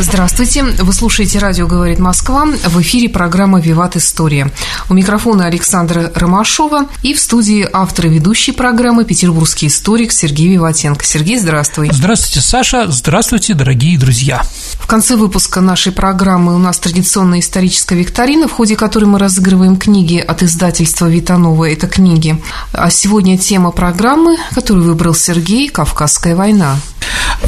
Здравствуйте, вы слушаете «Радио говорит Москва». В эфире программа «Виват История». У микрофона Александра Ромашова и в студии автор и ведущий программы петербургский историк Сергей Виватенко. Сергей, здравствуй. Здравствуйте, Саша. Здравствуйте, дорогие друзья. В конце выпуска нашей программы у нас традиционная историческая викторина, в ходе которой мы разыгрываем книги от издательства «Витанова». Это книги. А сегодня тема программы, которую выбрал Сергей «Кавказская война».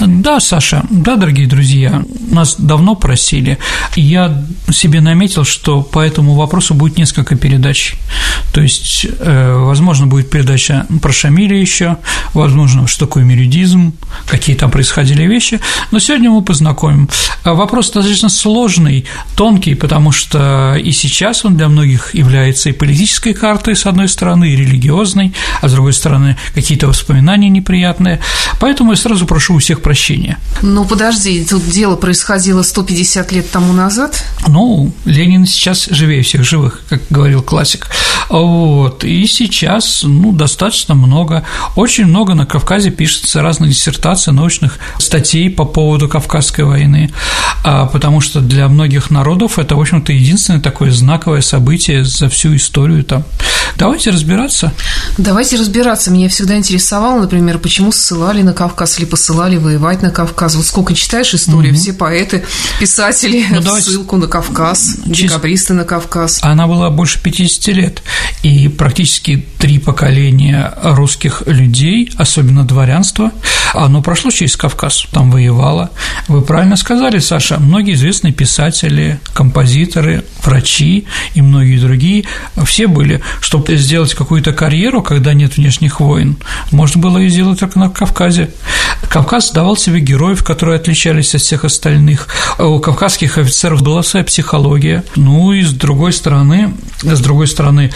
Да, Саша, да, дорогие друзья, нас давно просили. Я себе наметил, что по этому вопросу будет несколько передач. То есть, э, возможно, будет передача про Шамиля еще, возможно, что такое меридизм, какие там происходили вещи. Но сегодня мы познакомим. А вопрос достаточно сложный, тонкий, потому что и сейчас он для многих является и политической картой, с одной стороны, и религиозной, а с другой стороны, какие-то воспоминания неприятные. Поэтому я сразу прошу у всех прощения. Ну, подожди, тут дело происходило 150 лет тому назад? Ну, Ленин сейчас живее всех живых, как говорил классик. Вот, и сейчас, ну, достаточно много, очень много на Кавказе пишется разных диссертаций, научных статей по поводу Кавказской войны, а, потому что для многих народов это, в общем-то, единственное такое знаковое событие за всю историю там. Давайте разбираться. Давайте разбираться. Меня всегда интересовало, например, почему ссылали на Кавказ или посылали воевать на Кавказ. Вот сколько читаешь историю, угу. все поэты, писатели, ну, ссылку на Кавказ, декабристы на Кавказ. Она была больше 50 лет, и практически три поколения русских людей, особенно дворянства, оно прошло через Кавказ, там воевало. Вы правильно сказали, Саша, многие известные писатели, композиторы, врачи и многие другие, все были, чтобы сделать какую-то карьеру, когда нет внешних войн, можно было ее сделать только на Кавказе. Кавказ давал себе героев, которые отличались от всех остальных. У кавказских офицеров была своя психология. Ну и с другой стороны, с другой стороны,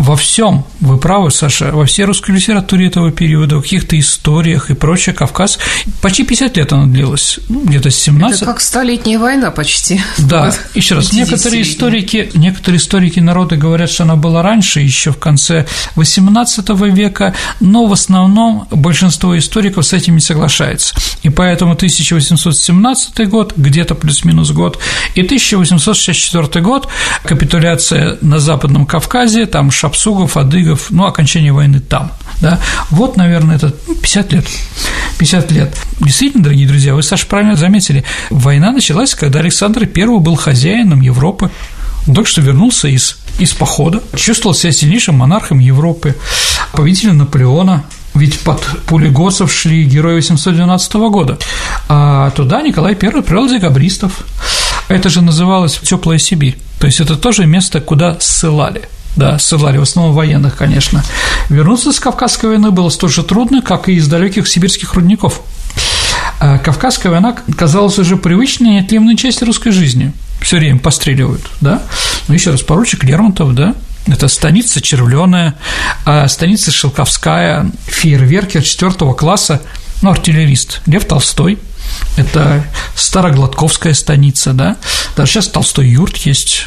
во всем, вы правы, Саша, во всей русской литературе этого периода, в каких-то историях и прочее, Кавказ, почти 50 лет она длилась, ну, где-то 17. Это как столетняя война почти. Да, вот. еще раз, некоторые историки, некоторые историки народа говорят, что она была раньше, еще в конце XVIII века, но в основном большинство историков с этим не соглашается. И поэтому 1817 год, где-то плюс-минус год, и 1864 год, капитуляция на Западном Кавказе, там Шапсугов, Адыгов, ну, окончание войны там, да, вот, наверное, это 50 лет, 50 лет. Действительно, дорогие друзья, вы, Саша, правильно заметили, война началась, когда Александр I был хозяином Европы, он только что вернулся из, из похода, чувствовал себя сильнейшим монархом Европы, победителем Наполеона, ведь под пули гоцев шли герои 812 года, а туда Николай I привел декабристов. Это же называлось «Теплая Сибирь», то есть это тоже место, куда ссылали – да, ссылали, в основном военных, конечно. Вернуться с Кавказской войны было столь же трудно, как и из далеких сибирских рудников. А Кавказская война казалась уже привычной неотъемлемой частью русской жизни. Все время постреливают, да? Ну, еще раз, поручик Лермонтов, да? Это станица Червленая, а станица Шелковская, фейерверкер четвертого класса, ну, артиллерист Лев Толстой, это Старогладковская станица, да, даже сейчас Толстой юрт есть,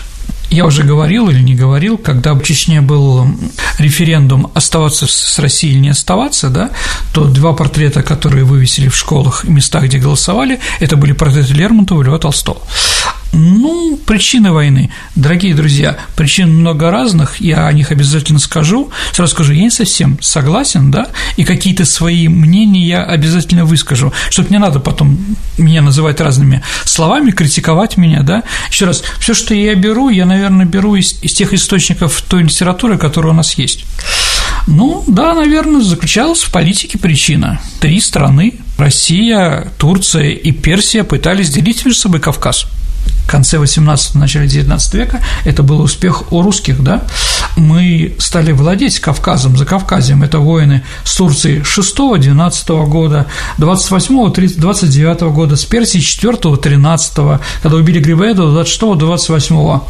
я уже говорил или не говорил, когда в Чечне был референдум оставаться с Россией или не оставаться, да, то два портрета, которые вывесили в школах и местах, где голосовали, это были портреты Лермонтова и Льва Толстого. Ну, причины войны. Дорогие друзья, причин много разных, я о них обязательно скажу. Сразу скажу, я не совсем согласен, да, и какие-то свои мнения я обязательно выскажу, чтобы не надо потом меня называть разными словами, критиковать меня, да. Еще раз, все, что я беру, я, наверное, беру из, из тех источников той литературы, которая у нас есть. Ну, да, наверное, заключалась в политике причина. Три страны – Россия, Турция и Персия – пытались делить между собой Кавказ – конце 18 начале 19 века, это был успех у русских, да, мы стали владеть Кавказом, за Кавказем, это воины с Турции 6-12 года, 28-29 года, с Персии 4-13, когда убили Грибоедова 26-28.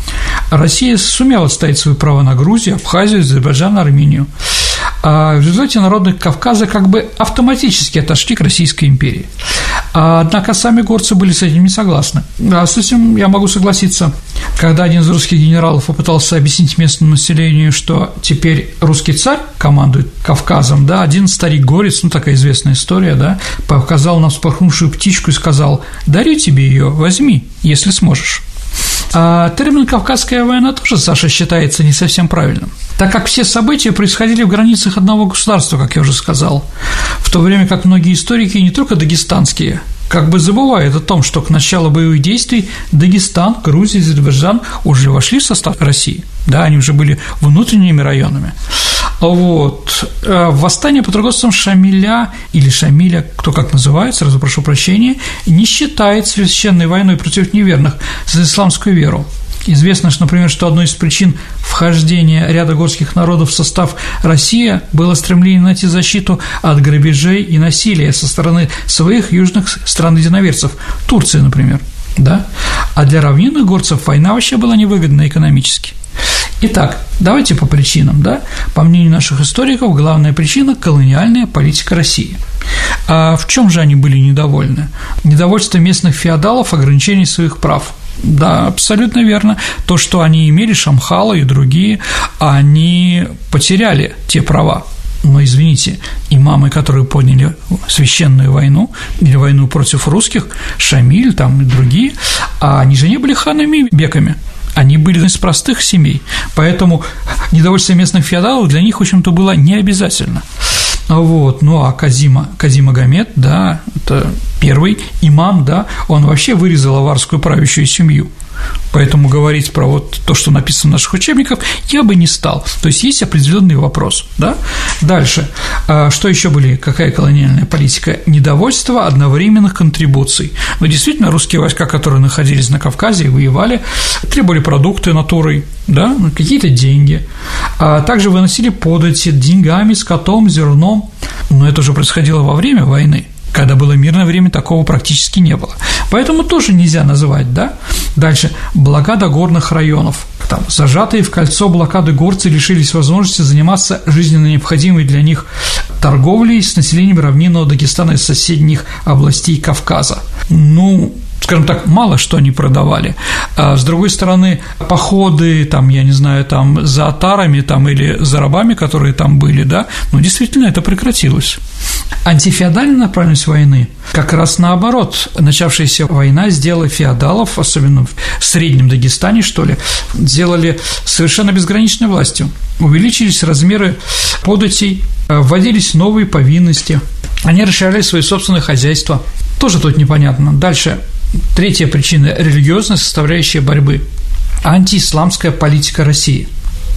Россия сумела отстоять свои права на Грузию, Абхазию, Азербайджан, Армению. А в результате народы Кавказа как бы автоматически отошли к Российской империи. А, однако сами горцы были с этим не согласны. А с этим я могу согласиться. Когда один из русских генералов попытался объяснить местному населению, что теперь русский царь командует Кавказом, да, один старик-горец, ну, такая известная история, да, показал нам вспорхнувшую птичку и сказал, дарю тебе ее, возьми, если сможешь. А термин «Кавказская война» тоже, Саша, считается не совсем правильным, так как все события происходили в границах одного государства, как я уже сказал, в то время как многие историки, не только дагестанские, как бы забывают о том, что к началу боевых действий Дагестан, Грузия, Азербайджан уже вошли в состав России, да, они уже были внутренними районами. Вот. Э, восстание под руководством Шамиля или Шамиля, кто как называет, сразу прошу прощения, не считает священной войной против неверных за исламскую веру. Известно, что, например, что одной из причин вхождения ряда горских народов в состав России было стремление найти защиту от грабежей и насилия со стороны своих южных стран-единоверцев, Турции, например, да? А для равнинных горцев война вообще была невыгодна экономически. Итак, давайте по причинам, да? По мнению наших историков, главная причина – колониальная политика России. А в чем же они были недовольны? Недовольство местных феодалов ограничений своих прав – да, абсолютно верно. То, что они имели, Шамхала и другие, они потеряли те права. Но, извините, имамы, которые подняли священную войну или войну против русских, Шамиль там и другие, а они же не были ханами беками они были из простых семей, поэтому недовольствие местных феодалов для них, в общем-то, было не обязательно. Вот, ну а Казима, Казима Гамед, да, это первый имам, да, он вообще вырезал аварскую правящую семью – Поэтому говорить про вот то, что написано в наших учебниках, я бы не стал. То есть есть определенный вопрос. Да? Дальше. А что еще были? Какая колониальная политика? Недовольство одновременных контрибуций. Но действительно, русские войска, которые находились на Кавказе и воевали, требовали продукты натурой, да, какие-то деньги. А также выносили подати деньгами, скотом, зерном. Но это уже происходило во время войны. Когда было мирное время, такого практически не было. Поэтому тоже нельзя называть, да? Дальше. Блокада горных районов. Там, зажатые в кольцо блокады горцы лишились возможности заниматься жизненно необходимой для них торговлей с населением равнинного Дагестана и соседних областей Кавказа. Ну, скажем так, мало что они продавали. А с другой стороны, походы, там, я не знаю, там, за атарами там, или за рабами, которые там были, да, ну, действительно, это прекратилось. Антифеодальная направленность войны как раз наоборот. Начавшаяся война сделала феодалов, особенно в Среднем Дагестане, что ли, сделали совершенно безграничной властью. Увеличились размеры податей, вводились новые повинности, они расширяли свои собственные хозяйства. Тоже тут непонятно. Дальше. Третья причина – религиозная составляющая борьбы. Антиисламская политика России.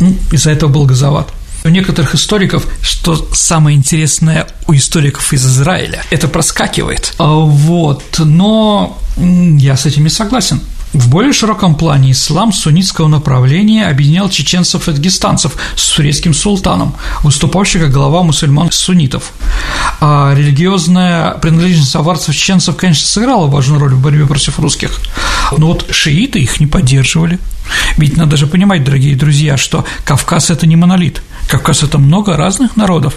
Ну, из-за этого был газоват. У некоторых историков, что самое интересное у историков из Израиля, это проскакивает. А вот, но я с этим не согласен. В более широком плане ислам суннитского направления объединял чеченцев и дагестанцев с турецким султаном, выступавший как глава мусульман-суннитов. А религиозная принадлежность аварцев и чеченцев, конечно, сыграла важную роль в борьбе против русских, но вот шииты их не поддерживали. Ведь надо же понимать, дорогие друзья, что Кавказ – это не монолит. Кавказ – это много разных народов.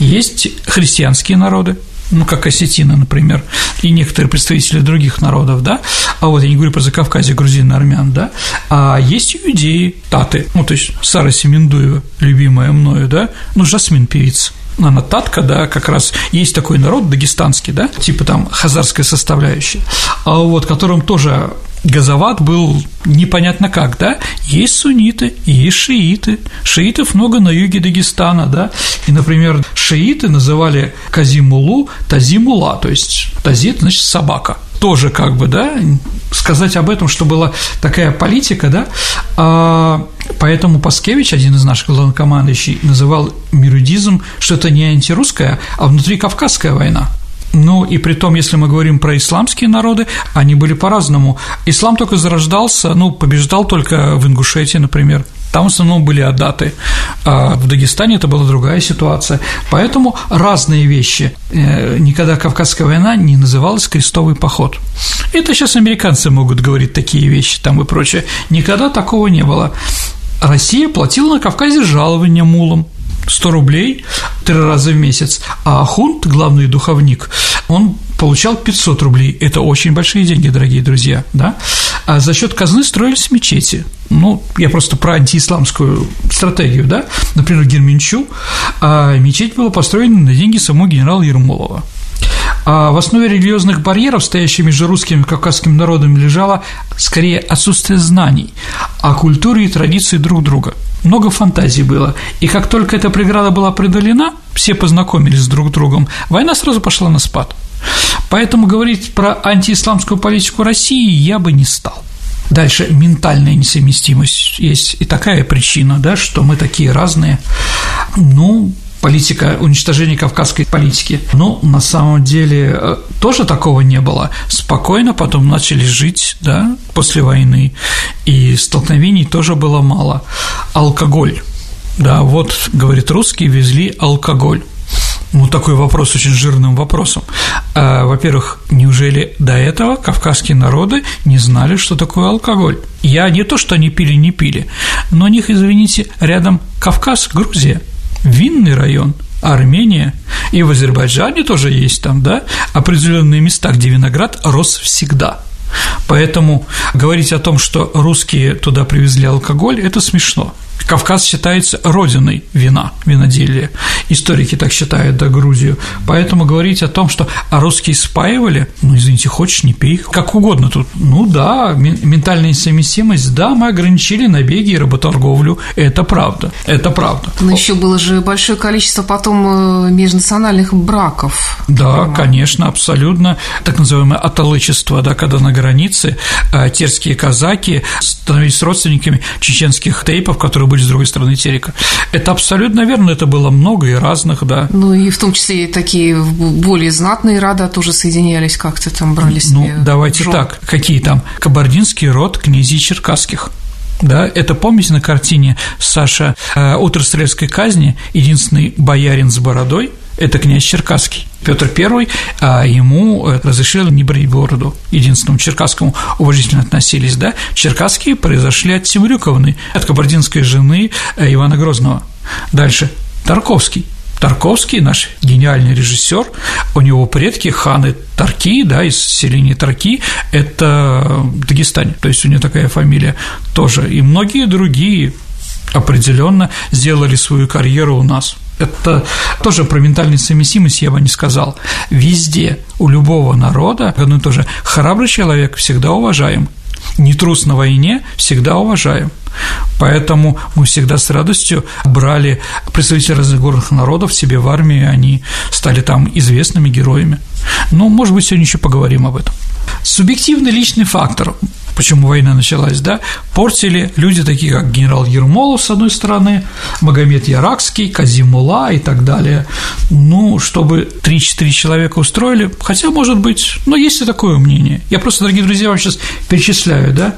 Есть христианские народы, ну, как осетины, например, и некоторые представители других народов, да, а вот я не говорю про Закавказье, грузин, армян, да, а есть иудеи, таты, ну, то есть Сара Семендуева, любимая мною, да, ну, Жасмин певица, она татка, да, как раз. Есть такой народ дагестанский, да, типа там хазарская составляющая, а вот, которым тоже Газоват был непонятно как, да? Есть сунниты, есть шииты. Шиитов много на юге Дагестана, да? И, например, шииты называли Казимулу Тазимула, то есть Тазит, значит, собака. Тоже как бы, да, сказать об этом, что была такая политика, да, а, поэтому Паскевич, один из наших главнокомандующих, называл мирудизм, что это не антирусская, а внутрикавказская война. Ну, и при том, если мы говорим про исламские народы, они были по-разному. Ислам только зарождался, ну, побеждал только в Ингушетии, например. Там в основном были адаты, а в Дагестане это была другая ситуация. Поэтому разные вещи. Э, никогда Кавказская война не называлась крестовый поход. Это сейчас американцы могут говорить такие вещи там и прочее. Никогда такого не было. Россия платила на Кавказе жалования мулам, 100 рублей три раза в месяц, а хунт, главный духовник, он получал 500 рублей. Это очень большие деньги, дорогие друзья, да? А за счет казны строились мечети. Ну, я просто про антиисламскую стратегию, да? Например, Герменчу, а мечеть была построена на деньги самого генерала Ермолова. А в основе религиозных барьеров, стоящих между русскими и кавказскими народами, лежало скорее отсутствие знаний о культуре и традиции друг друга – много фантазий было, и как только эта преграда была преодолена, все познакомились друг с другом, война сразу пошла на спад. Поэтому говорить про антиисламскую политику России я бы не стал. Дальше ментальная несовместимость. Есть и такая причина, да, что мы такие разные. Ну, политика уничтожения кавказской политики. Ну, на самом деле э, тоже такого не было. Спокойно потом начали жить, да, после войны, и столкновений тоже было мало. Алкоголь. Да, вот, говорит русские, везли алкоголь. Ну, такой вопрос очень жирным вопросом. А, во-первых, неужели до этого кавказские народы не знали, что такое алкоголь? Я не то, что они пили, не пили, но у них, извините, рядом Кавказ, Грузия – винный район, Армения, и в Азербайджане тоже есть там, да, определенные места, где виноград рос всегда. Поэтому говорить о том, что русские туда привезли алкоголь, это смешно. Кавказ считается родиной вина, виноделия. Историки так считают, да, Грузию. Поэтому говорить о том, что а русские спаивали, ну, извините, хочешь, не пей, как угодно тут. Ну да, ментальная совместимость, да, мы ограничили набеги и работорговлю, это правда, это правда. Но еще было же большое количество потом э, межнациональных браков. Да, конечно, абсолютно. Так называемое аталычество, да, когда на границе э, терские казаки становились родственниками чеченских тейпов, которые были с другой стороны терека. Это абсолютно верно, это было много и разных, да. Ну и в том числе и такие более знатные рода тоже соединялись как-то там, брали ну, себе Ну, давайте жен. так, какие там? Кабардинский род князей черкасских. Да, это помните на картине Саша э, «Утрострельской казни» единственный боярин с бородой – это князь Черкасский. Петр I, а ему э, разрешили не брить бороду, единственному черкасскому уважительно относились, да, черкасские произошли от Тимрюковны, от кабардинской жены э, Ивана Грозного. Дальше, Тарковский, Тарковский, наш гениальный режиссер, у него предки ханы Тарки, да, из селения Тарки, это в Дагестане, то есть у него такая фамилия тоже, и многие другие определенно сделали свою карьеру у нас – это тоже про ментальную совместимость я бы не сказал. Везде, у любого народа, одно и то же, храбрый человек всегда уважаем, не трус на войне всегда уважаем. Поэтому мы всегда с радостью брали представителей разных горных народов себе в армии, они стали там известными героями. Но, может быть, сегодня еще поговорим об этом. Субъективный личный фактор почему война началась, да, портили люди такие, как генерал Ермолов, с одной стороны, Магомед Яракский, Казимула и так далее. Ну, чтобы 3-4 человека устроили, хотя, может быть, но есть и такое мнение. Я просто, дорогие друзья, вам сейчас перечисляю, да.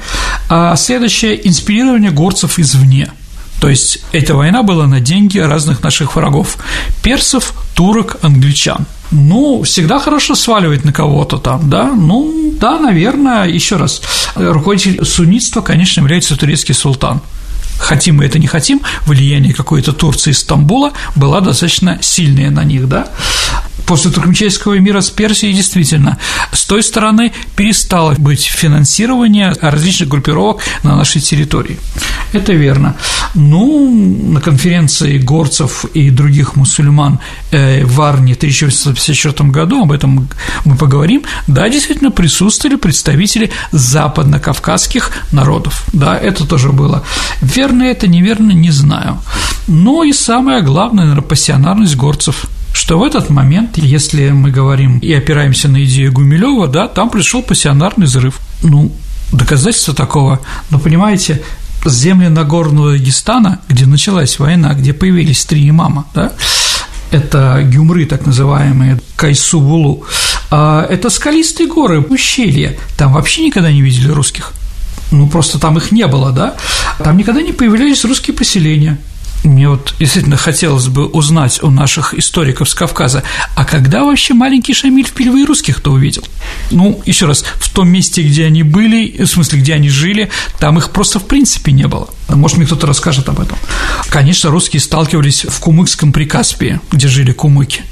А следующее – инспирирование горцев извне – то есть эта война была на деньги разных наших врагов – персов, турок, англичан. Ну, всегда хорошо сваливать на кого-то там, да? Ну, да, наверное, еще раз. Руководитель суннитства, конечно, является турецкий султан хотим мы это не хотим, влияние какой-то Турции из Стамбула было достаточно сильное на них, да после Туркменческого мира с Персией действительно с той стороны перестало быть финансирование различных группировок на нашей территории. Это верно. Ну, на конференции горцев и других мусульман э, в Арне в 1854 году, об этом мы поговорим, да, действительно присутствовали представители западно-кавказских народов. Да, это тоже было. Верно это, неверно, не знаю. Но и самое главное, наверное, пассионарность горцев – что в этот момент, если мы говорим и опираемся на идею Гумилева, да, там пришел пассионарный взрыв. Ну, доказательства такого, но понимаете, земли Нагорного Дагестана, где началась война, где появились три имама, да, это гюмры, так называемые, Кайсу-Булу, а это скалистые горы, ущелья, там вообще никогда не видели русских. Ну, просто там их не было, да? Там никогда не появлялись русские поселения. Мне вот действительно хотелось бы узнать у наших историков с Кавказа, а когда вообще маленький Шамиль впервые русских-то увидел? Ну, еще раз, в том месте, где они были, в смысле, где они жили, там их просто в принципе не было. Может, мне кто-то расскажет об этом. Конечно, русские сталкивались в Кумыкском Прикаспии, где жили кумыки.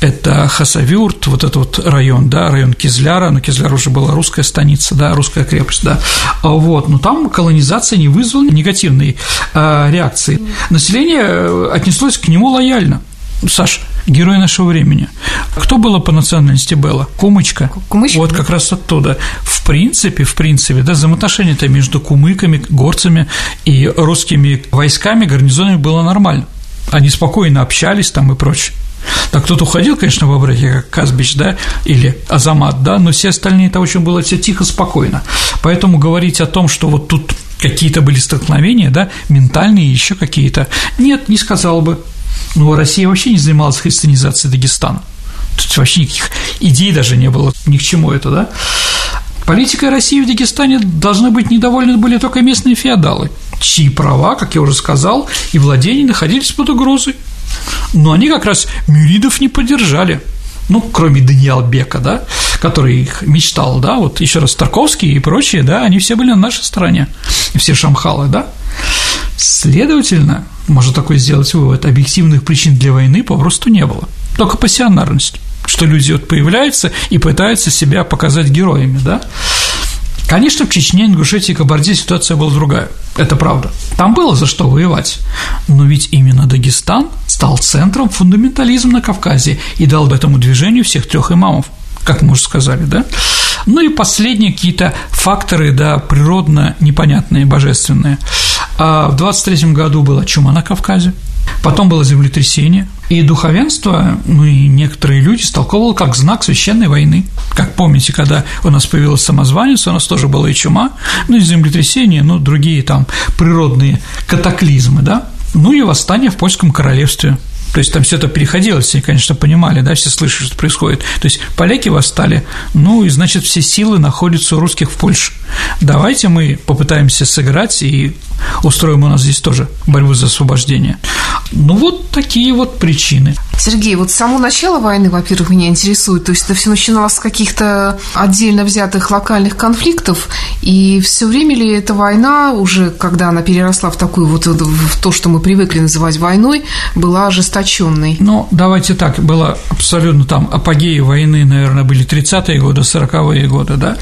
Это Хасавюрт, вот этот вот район, да, район Кизляра, но Кизляр уже была русская станица, да, русская крепость, да, а вот, но там колонизация не вызвала негативной э, реакции. Население э, отнеслось к нему лояльно. Саш, герой нашего времени. Кто была по национальности Белла? Кумычка. Кумычка. Вот как раз оттуда. В принципе, в принципе, да, взаимоотношения-то между кумыками, горцами и русскими войсками, гарнизонами было нормально. Они спокойно общались там и прочее. Так кто-то уходил, конечно, в браке, как Казбич, да, или Азамат, да, но все остальные это очень было все тихо, спокойно. Поэтому говорить о том, что вот тут какие-то были столкновения, да, ментальные, еще какие-то, нет, не сказал бы. Ну, Россия вообще не занималась христианизацией Дагестана. Тут вообще никаких идей даже не было, ни к чему это, да. Политикой России в Дагестане должны быть недовольны были только местные феодалы, чьи права, как я уже сказал, и владения находились под угрозой. Но они как раз мюридов не поддержали. Ну, кроме Даниэл Бека, да, который их мечтал, да, вот еще раз Тарковский и прочие, да, они все были на нашей стороне, все шамхалы, да. Следовательно, можно такой сделать вывод, объективных причин для войны попросту не было, только пассионарность, что люди вот появляются и пытаются себя показать героями, да. Конечно, в Чечне, Ингушетии и Кабарде ситуация была другая. Это правда. Там было за что воевать. Но ведь именно Дагестан стал центром фундаментализма на Кавказе и дал этому движению всех трех имамов, как мы уже сказали, да? Ну и последние какие-то факторы, да, природно непонятные, божественные. А в 23 году была чума на Кавказе, потом было землетрясение, и духовенство, ну и некоторые люди столковывало как знак священной войны. Как помните, когда у нас появилась самозванец, у нас тоже была и чума, ну и землетрясение, ну другие там природные катаклизмы, да, ну и восстание в польском королевстве – то есть там все это переходило, все, конечно, понимали, да, все слышали, что происходит. То есть поляки восстали, ну и значит все силы находятся у русских в Польше. Давайте мы попытаемся сыграть и устроим у нас здесь тоже борьбу за освобождение. Ну вот такие вот причины. Сергей, вот с самого начала войны, во-первых, меня интересует, то есть это все начиналось с каких-то отдельно взятых локальных конфликтов, и все время ли эта война, уже когда она переросла в такую вот в то, что мы привыкли называть войной, была ожесточенной? Ну, давайте так, было абсолютно там апогеи войны, наверное, были 30-е годы, 40-е годы, да?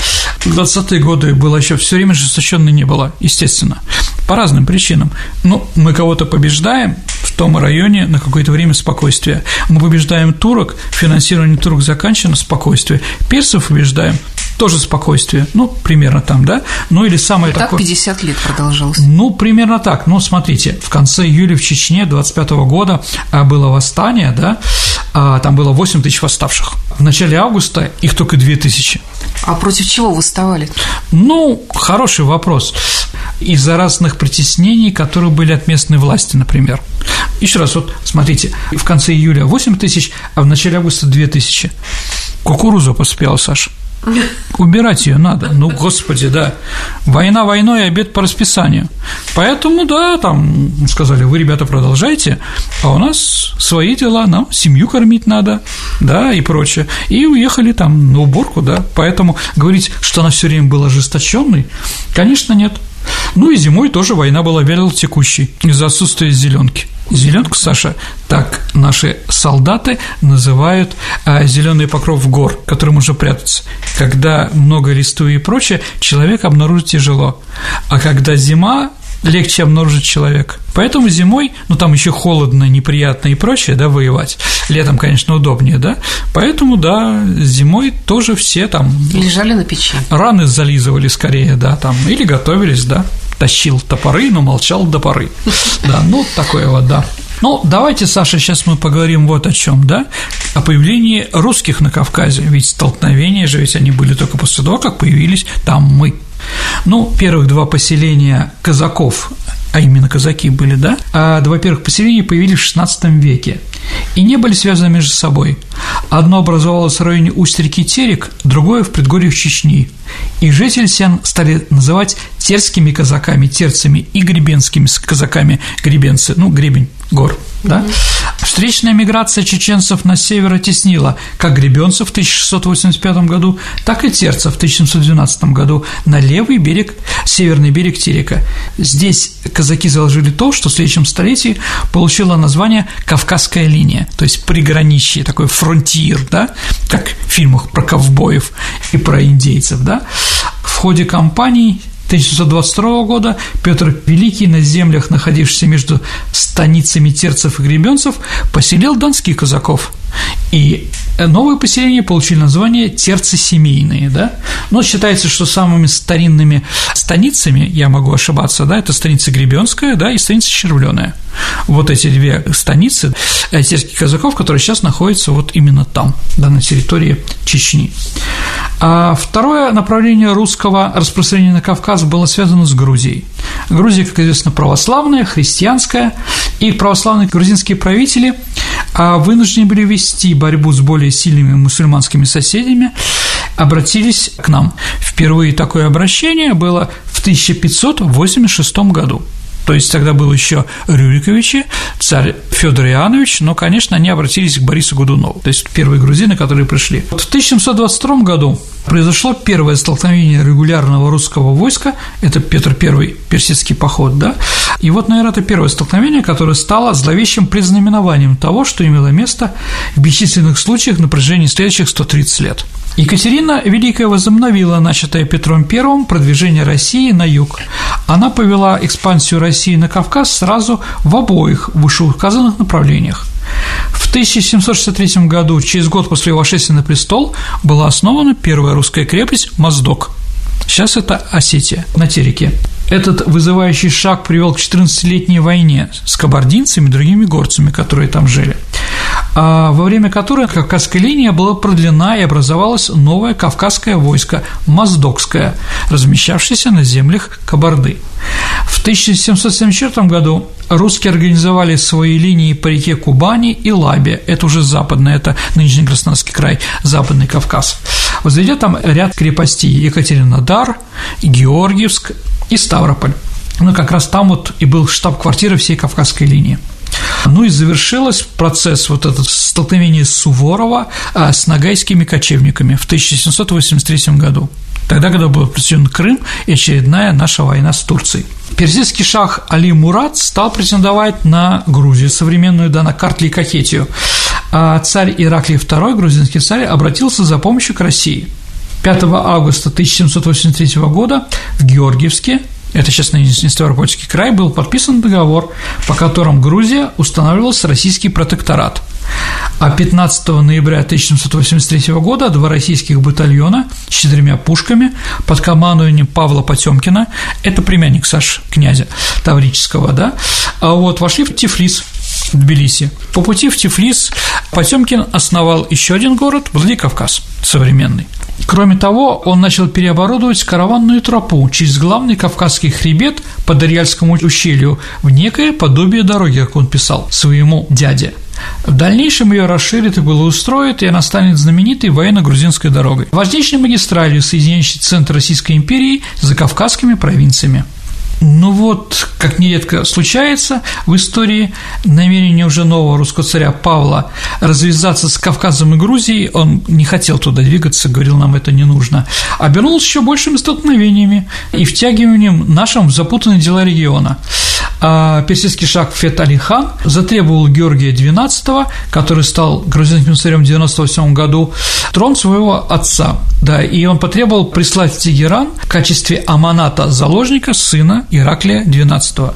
20-е годы было еще все время ожесточенной не было, естественно, по разным причинам. Ну, мы кого-то побеждаем, в том районе на какое-то время спокойствие. Мы побеждаем турок, финансирование турок заканчивано, спокойствие. Персов побеждаем, тоже спокойствие, ну, примерно там, да, ну или самое И такое… так 50 лет продолжалось. Ну, примерно так, ну, смотрите, в конце июля в Чечне 25 года а, было восстание, да, а, там было 8 тысяч восставших. В начале августа их только 2 тысячи. А против чего восставали? Ну, хороший вопрос. Из-за разных притеснений, которые были от местной власти, например. Еще раз, вот смотрите, в конце июля 8 тысяч, а в начале августа 2 тысячи. Кукуруза поспела, Саша. Убирать ее надо. Ну, господи, да. Война войной, обед по расписанию. Поэтому, да, там сказали, вы, ребята, продолжайте, а у нас свои дела, нам семью кормить надо, да, и прочее. И уехали там на уборку, да. Поэтому говорить, что она все время была ожесточенной, конечно, нет. Ну и зимой тоже война была вяло текущей из-за отсутствия зеленки. Зеленку, Саша, так наши солдаты называют а, зеленый покров гор, которым можно прятаться. Когда много листвы и прочее, человек обнаружить тяжело. А когда зима, легче обнаружить человека. Поэтому зимой, ну там еще холодно, неприятно и прочее, да, воевать. Летом, конечно, удобнее, да. Поэтому, да, зимой тоже все там лежали на печи. Раны зализывали скорее, да, там, или готовились, да тащил топоры, но молчал до поры. Да, ну, такое вот, да. Ну, давайте, Саша, сейчас мы поговорим вот о чем, да? О появлении русских на Кавказе. Ведь столкновения же, ведь они были только после того, как появились там мы. Ну, первых два поселения казаков а именно казаки были, да, а два первых поселения появились в XVI веке и не были связаны между собой. Одно образовалось в районе усть реки Терек, другое – в предгорьях Чечни. И жители сян стали называть терскими казаками, терцами и гребенскими казаками, гребенцы, ну, гребень гор, да? Встречная миграция чеченцев на север оттеснила как гребенцев в 1685 году, так и терцев в 1712 году на левый берег, северный берег Терека. Здесь казаки заложили то, что в следующем столетии получило название «Кавказская линия», то есть приграничье, такой фронтир, да, как в фильмах про ковбоев и про индейцев, да. В ходе кампаний 1722 года Петр Великий на землях, находившихся между станицами терцев и гребенцев, поселил донских казаков – и новые поселения получили название терцы семейные, да? Но считается, что самыми старинными станицами, я могу ошибаться, да, это станица Гребенская, да, и станица Червленая. Вот эти две станицы терских казаков, которые сейчас находятся вот именно там, да, на территории Чечни. А второе направление русского распространения на Кавказ было связано с Грузией. Грузия, как известно, православная, христианская, и православные грузинские правители а вынуждены были вести борьбу с более сильными мусульманскими соседями, обратились к нам. Впервые такое обращение было в 1586 году. То есть тогда был еще Рюриковичи, царь Федор Иоаннович, но, конечно, они обратились к Борису Годунову, то есть первые грузины, которые пришли. Вот в 1722 году произошло первое столкновение регулярного русского войска, это Петр I, персидский поход, да, и вот, наверное, это первое столкновение, которое стало зловещим предзнаменованием того, что имело место в бесчисленных случаях на протяжении следующих 130 лет. Екатерина Великая возобновила начатое Петром I продвижение России на юг. Она повела экспансию России на Кавказ сразу в обоих вышеуказанных направлениях. В 1763 году, через год после вошествия на престол, была основана первая русская крепость Моздок. Сейчас это Осетия на Тереке. Этот вызывающий шаг привел к 14-летней войне с кабардинцами и другими горцами, которые там жили, во время которой Кавказская линия была продлена и образовалось новое кавказское войско – Моздокское, размещавшееся на землях Кабарды. В 1774 году русские организовали свои линии по реке Кубани и Лабе, это уже западный, это нынешний Краснодарский край, западный Кавказ, возведя там ряд крепостей – Екатеринодар, Георгиевск, и Ставрополь. Ну, как раз там вот и был штаб-квартира всей Кавказской линии. Ну и завершилось процесс вот этот столкновение Суворова а, с нагайскими кочевниками в 1783 году. Тогда, когда был присоединен Крым и очередная наша война с Турцией. Персидский шах Али Мурат стал претендовать на Грузию, современную, да, на Картли и Кахетию, а царь Ираклий II, грузинский царь, обратился за помощью к России. 5 августа 1783 года в Георгиевске это сейчас нынешний Ставропольский край, был подписан договор, по которому Грузия устанавливался российский протекторат. А 15 ноября 1783 года два российских батальона с четырьмя пушками под командованием Павла Потемкина, это племянник Саш князя Таврического, да, а вот вошли в Тифлис, в Тбилиси. По пути в Тифлис Потемкин основал еще один город, Владикавказ, современный. Кроме того, он начал переоборудовать караванную тропу через главный Кавказский хребет по Дарьяльскому ущелью в некое подобие дороги, как он писал, своему дяде. В дальнейшем ее расширит и благоустроит, и она станет знаменитой военно-грузинской дорогой, важнейшей магистралью, соединяющей центр Российской империи с закавказскими провинциями. Ну вот, как нередко случается в истории, намерение уже нового русского царя Павла развязаться с Кавказом и Грузией, он не хотел туда двигаться, говорил, нам это не нужно, обернулся еще большими столкновениями и втягиванием нашим в запутанные дела региона. А персидский шаг Фет Али хан затребовал Георгия XII, который стал грузинским царем в 98 году, трон своего отца, да, и он потребовал прислать в Тегеран в качестве аманата заложника сына Ираклия XII.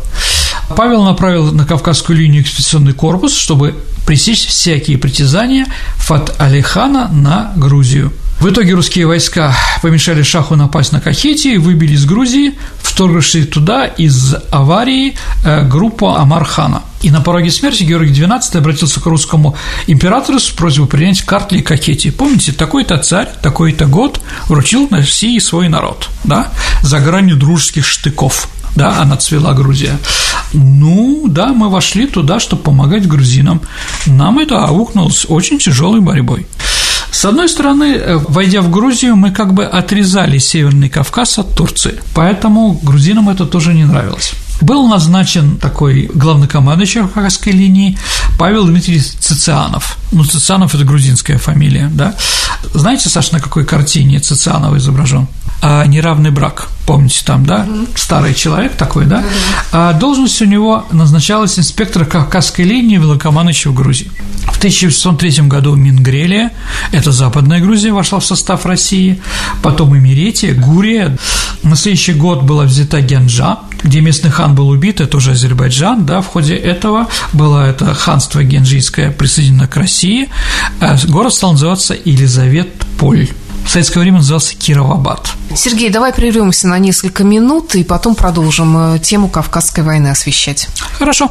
Павел направил на Кавказскую линию экспедиционный корпус, чтобы пресечь всякие притязания Фат Алихана на Грузию. В итоге русские войска помешали шаху напасть на Кахетии, выбили из Грузии, вторгшись туда из аварии э, группу Амархана. И на пороге смерти Георгий XII обратился к русскому императору с просьбой принять Картли и Кахетии. Помните, такой-то царь, такой-то год вручил на России свой народ, да, за гранью дружеских штыков. да, она цвела Грузия. Ну, да, мы вошли туда, чтобы помогать грузинам. Нам это аукнулось очень тяжелой борьбой. С одной стороны, э, войдя в Грузию, мы как бы отрезали Северный Кавказ от Турции, поэтому грузинам это тоже не нравилось. Был назначен такой главнокомандующий Кавказской линии Павел Дмитриевич Цицианов. Ну, Цицианов – это грузинская фамилия, да? Знаете, Саша, на какой картине Цицианова изображен? А, неравный брак, помните там, да, угу. старый человек такой, да, угу. а, должность у него назначалась инспектора Кавказской линии велокомандующего Грузии. В 1803 году Мингрелия, это Западная Грузия, вошла в состав России, потом Эмеретия, Гурия. На следующий год была взята Генджа, где местный хан был убит, это уже Азербайджан, да, в ходе этого было это ханство генджийское присоединено к России, а город стал называться Елизаветполь в советское время назывался Кировабад. Сергей, давай прервемся на несколько минут и потом продолжим э, тему Кавказской войны освещать. Хорошо.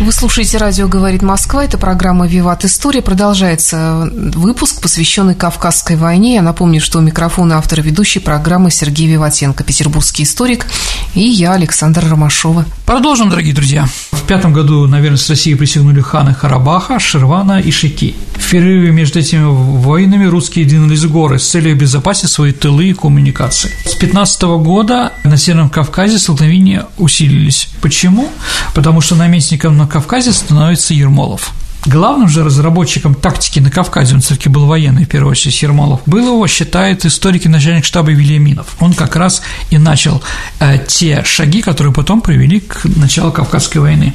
Вы слушаете «Радио говорит Москва». Это программа «Виват История». Продолжается выпуск, посвященный Кавказской войне. Я напомню, что у микрофона автор ведущей программы Сергей Виватенко, петербургский историк, и я, Александр Ромашова. Продолжим, дорогие друзья. В пятом году, наверное, с Россией присягнули ханы Харабаха, Ширвана и Шики. В перерыве между этими войнами русские двинулись в горы с целью обезопасить свои тылы и коммуникации. С 15 года на Северном Кавказе столкновения усилились. Почему? Потому что наместником на Кавказе становится Ермолов. Главным же разработчиком тактики на Кавказе, он все-таки был военный, в первую очередь, Ермолов, был его, считает историки начальник штаба Вильяминов. Он как раз и начал э, те шаги, которые потом привели к началу Кавказской войны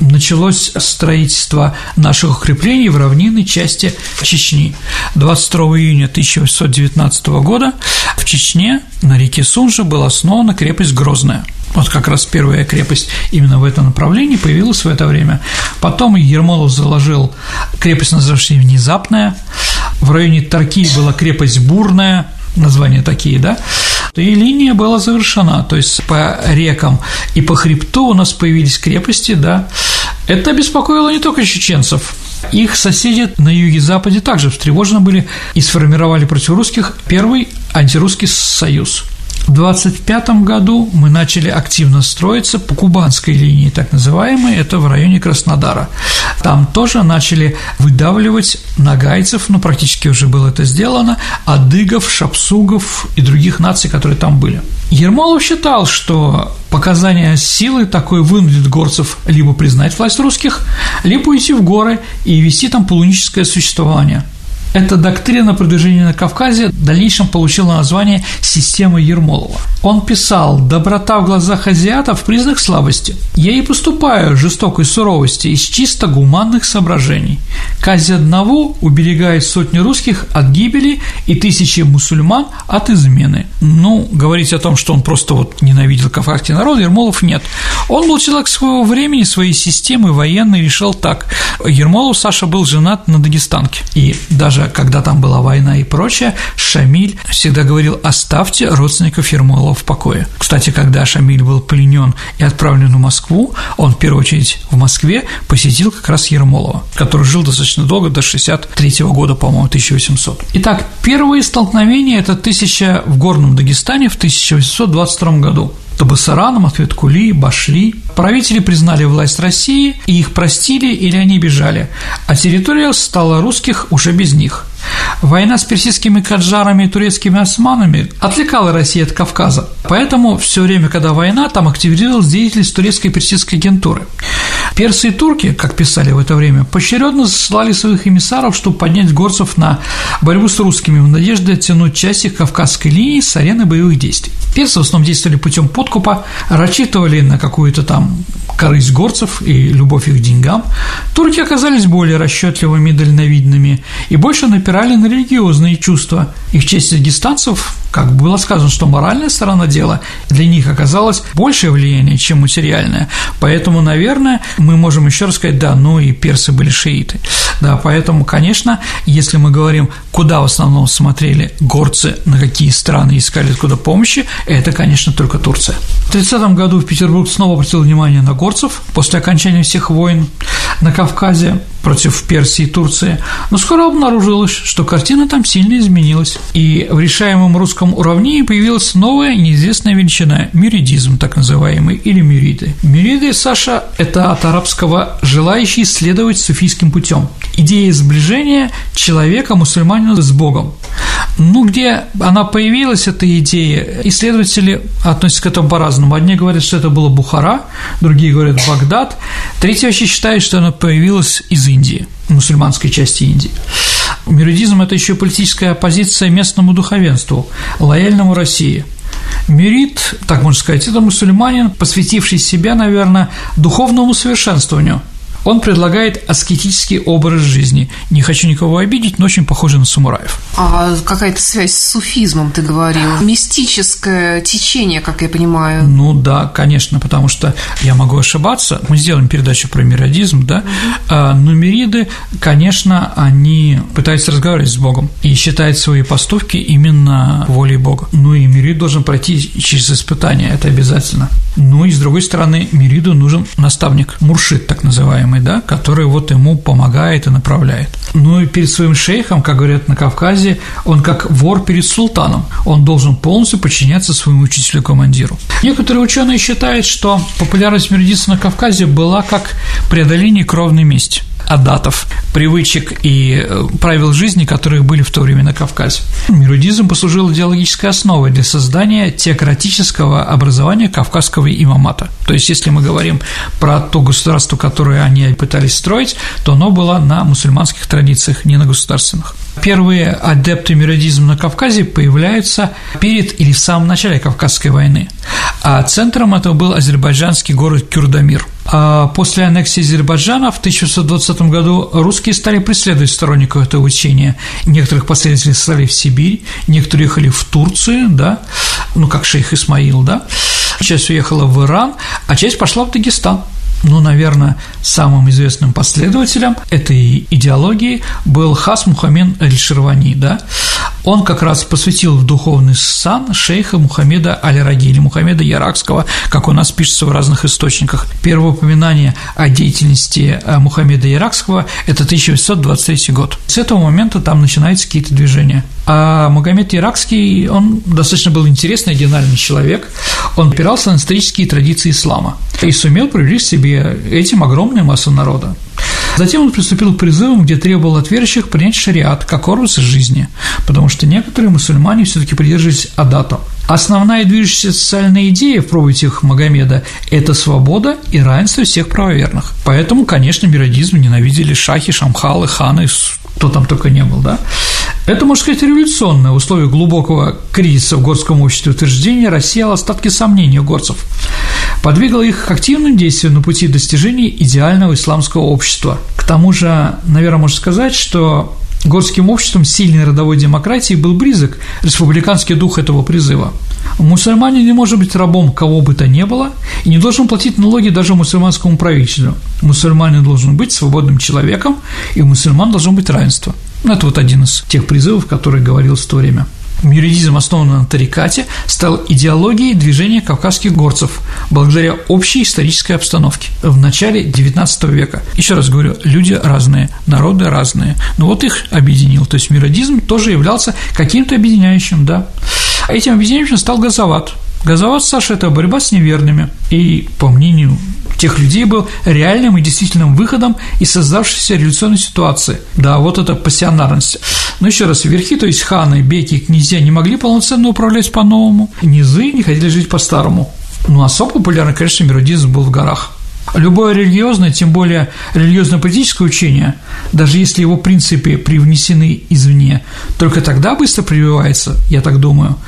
началось строительство наших укреплений в равнинной части Чечни. 22 июня 1819 года в Чечне на реке Сунжа была основана крепость Грозная – вот как раз первая крепость именно в этом направлении появилась в это время. Потом Ермолов заложил крепость, называвшаяся «Внезапная». В районе Тарки была крепость «Бурная», названия такие, да, и линия была завершена, то есть по рекам и по хребту у нас появились крепости, да. Это беспокоило не только чеченцев, их соседи на юге-западе также встревожены были и сформировали против русских первый антирусский союз – в 25 году мы начали активно строиться по кубанской линии, так называемой, это в районе Краснодара. Там тоже начали выдавливать нагайцев, ну, практически уже было это сделано, адыгов, шапсугов и других наций, которые там были. Ермолов считал, что показания силы такой вынудит горцев либо признать власть русских, либо уйти в горы и вести там полуническое существование – эта доктрина продвижения на Кавказе в дальнейшем получила название «Система Ермолова». Он писал «Доброта в глазах азиатов – признак слабости. Я и поступаю жестокой суровости из чисто гуманных соображений. Кази одного уберегает сотни русских от гибели и тысячи мусульман от измены». Ну, говорить о том, что он просто вот ненавидел кавказский народ, Ермолов нет. Он был человек своего времени, своей системы военной, решил так. Ермолов Саша был женат на дагестанке. И даже даже когда там была война и прочее, Шамиль всегда говорил «оставьте родственников Ермолова в покое». Кстати, когда Шамиль был пленен и отправлен в Москву, он в первую очередь в Москве посетил как раз Ермолова, который жил достаточно долго, до 63 года, по-моему, 1800. Итак, первые столкновения – это тысяча в Горном Дагестане в 1822 году. Табасараном, Атветкули, Башли. Правители признали власть России и их простили или они бежали, а территория стала русских уже без них. Война с персидскими каджарами и турецкими османами отвлекала Россию от Кавказа, поэтому все время, когда война, там активизировалась деятельность турецкой и персидской агентуры. Персы и турки, как писали в это время, поочередно ссылали своих эмиссаров, чтобы поднять горцев на борьбу с русскими в надежде оттянуть часть их кавказской линии с арены боевых действий. Персы в основном действовали путем подкупа, рассчитывали на какую-то там корысть горцев и любовь их к деньгам. Турки оказались более расчетливыми и дальновидными и больше напирали на религиозные чувства. Их часть дагестанцев как было сказано, что моральная сторона дела для них оказалась большее влияние, чем материальное. Поэтому, наверное, мы можем еще раз сказать, да, ну и персы были шииты. Да, поэтому, конечно, если мы говорим, куда в основном смотрели горцы, на какие страны искали откуда помощи, это, конечно, только Турция. В 30 году в Петербург снова обратил внимание на горцев после окончания всех войн на Кавказе против Персии и Турции, но скоро обнаружилось, что картина там сильно изменилась, и в решаемом русском уравнении появилась новая неизвестная величина – мюридизм, так называемый, или мюриды. Мюриды, Саша, это от арабского «желающий следовать суфийским путем». Идея сближения человека, мусульманина с Богом. Ну, где она появилась, эта идея, исследователи относятся к этому по-разному. Одни говорят, что это было Бухара, другие говорят Багдад, третьи вообще считают, что она появилась из Индии, мусульманской части Индии. Мюридизм – это еще политическая оппозиция местному духовенству, лояльному России – Мюрид, так можно сказать, это мусульманин, посвятивший себя, наверное, духовному совершенствованию, он предлагает аскетический образ жизни. Не хочу никого обидеть, но очень похоже на самураев. А какая-то связь с суфизмом, ты говорил? Мистическое течение, как я понимаю. Ну да, конечно, потому что я могу ошибаться. Мы сделаем передачу про миродизм, да? А, но мириды, конечно, они пытаются разговаривать с Богом и считают свои поступки именно волей Бога. Ну и мирид должен пройти через испытания, это обязательно. Ну и с другой стороны, мириду нужен наставник, муршит так называемый уважаемый, да, который вот ему помогает и направляет. Ну и перед своим шейхом, как говорят на Кавказе, он как вор перед султаном, он должен полностью подчиняться своему учителю-командиру. Некоторые ученые считают, что популярность меридиса на Кавказе была как преодоление кровной мести адатов, привычек и э, правил жизни, которые были в то время на Кавказе. Мирудизм послужил идеологической основой для создания теократического образования кавказского имамата. То есть, если мы говорим про то государство, которое они пытались строить, то оно было на мусульманских традициях, не на государственных. Первые адепты миродизма на Кавказе появляются перед или в самом начале Кавказской войны, а центром этого был азербайджанский город Кюрдамир. А после аннексии Азербайджана в 1920 году русские стали преследовать сторонников этого учения. Некоторых последователей стали в Сибирь, некоторые ехали в Турцию, да, ну, как шейх Исмаил, да, часть уехала в Иран, а часть пошла в Дагестан ну, наверное, самым известным последователем этой идеологии был Хас Мухаммед Аль-Ширвани, да, он как раз посвятил в духовный сан шейха Мухаммеда Аль-Раги или Мухаммеда Яракского, как у нас пишется в разных источниках. Первое упоминание о деятельности э, Мухаммеда Яракского – это 1823 год. С этого момента там начинаются какие-то движения. А Магомед Иракский, он достаточно был интересный, оригинальный человек. Он опирался на исторические традиции ислама и сумел привлечь к себе этим огромную массу народа. Затем он приступил к призывам, где требовал от верующих принять шариат как образ из жизни, потому что некоторые мусульмане все таки придерживались адата. Основная движущая социальная идея в проповедях Магомеда – это свобода и равенство всех правоверных. Поэтому, конечно, миродизм ненавидели шахи, шамхалы, ханы, кто там только не был, да? Это, можно сказать, революционное условие глубокого кризиса в горском обществе утверждение рассеяло остатки сомнений у горцев, подвигло их к активным действиям на пути достижения идеального исламского общества. К тому же, наверное, можно сказать, что горским обществом сильной родовой демократии был близок республиканский дух этого призыва. Мусульманин не может быть рабом кого бы то ни было и не должен платить налоги даже мусульманскому правителю. Мусульманин должен быть свободным человеком, и у мусульман должно быть равенство. Ну, это вот один из тех призывов, который говорилось в то время. Юридизм, основанный на тарикате, стал идеологией движения кавказских горцев благодаря общей исторической обстановке в начале XIX века. Еще раз говорю, люди разные, народы разные, но вот их объединил. То есть миродизм тоже являлся каким-то объединяющим, да. А этим объединяющим стал газоват. Газоват, Саша, это борьба с неверными. И, по мнению тех людей был реальным и действительным выходом из создавшейся революционной ситуации. Да, вот это пассионарность. Но еще раз, верхи, то есть ханы, беки, князья не могли полноценно управлять по-новому, низы не хотели жить по-старому. Ну, особо популярный, конечно, миродизм был в горах. Любое религиозное, тем более религиозно-политическое учение, даже если его принципы привнесены извне, только тогда быстро прививается, я так думаю,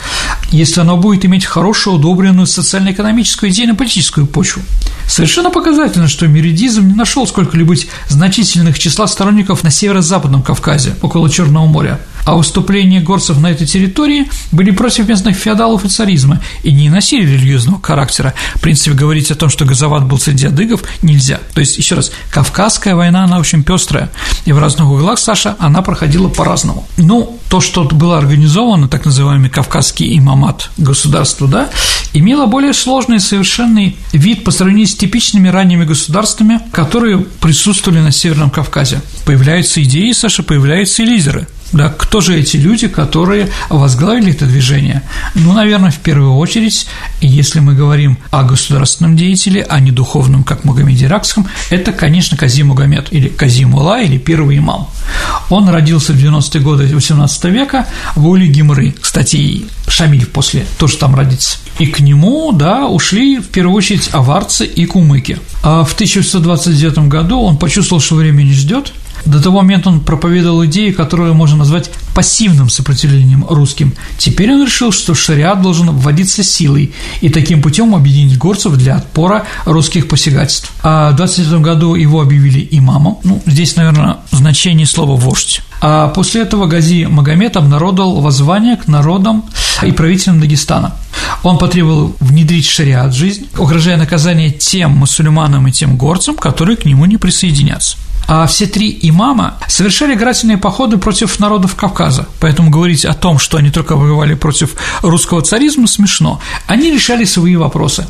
если оно будет иметь хорошую, удобренную социально-экономическую идейно-политическую почву. Совершенно показательно, что меридизм не нашел сколько-нибудь значительных числа сторонников на северо-западном Кавказе, около Черного моря. А выступления горцев на этой территории были против местных феодалов и царизма и не носили религиозного характера. В принципе, говорить о том, что Газоват был среди адыгов, нельзя. То есть, еще раз, Кавказская война, она очень пестрая, и в разных углах, Саша, она проходила по-разному. Ну, то, что было организовано, так называемый Кавказский имамат государства, да, имело более сложный и совершенный вид по сравнению с типичными ранними государствами, которые присутствовали на Северном Кавказе. Появляются идеи, Саша, появляются и лидеры. Да, кто же эти люди, которые возглавили это движение? Ну, наверное, в первую очередь, если мы говорим о государственном деятеле, а не духовном, как Магомеде Иракском, это, конечно, Казим Магомед, или Казим Ула, или первый имам. Он родился в 90-е годы XVIII века в Уле Гимры, кстати, Шамиль после тоже там родится. И к нему, да, ушли в первую очередь аварцы и кумыки. А в 1929 году он почувствовал, что время не ждет, до того момента он проповедовал идеи, которые можно назвать пассивным сопротивлением русским. Теперь он решил, что шариат должен вводиться силой и таким путем объединить горцев для отпора русских посягательств. А в 27 году его объявили имамом. Ну, здесь, наверное, значение слова «вождь». А после этого Гази Магомед обнародовал воззвание к народам и правителям Дагестана. Он потребовал внедрить шариат в жизнь, угрожая наказание тем мусульманам и тем горцам, которые к нему не присоединятся. А все три имама совершали карательные походы против народов Кавказа, поэтому говорить о том, что они только воевали против русского царизма, смешно. Они решали свои вопросы.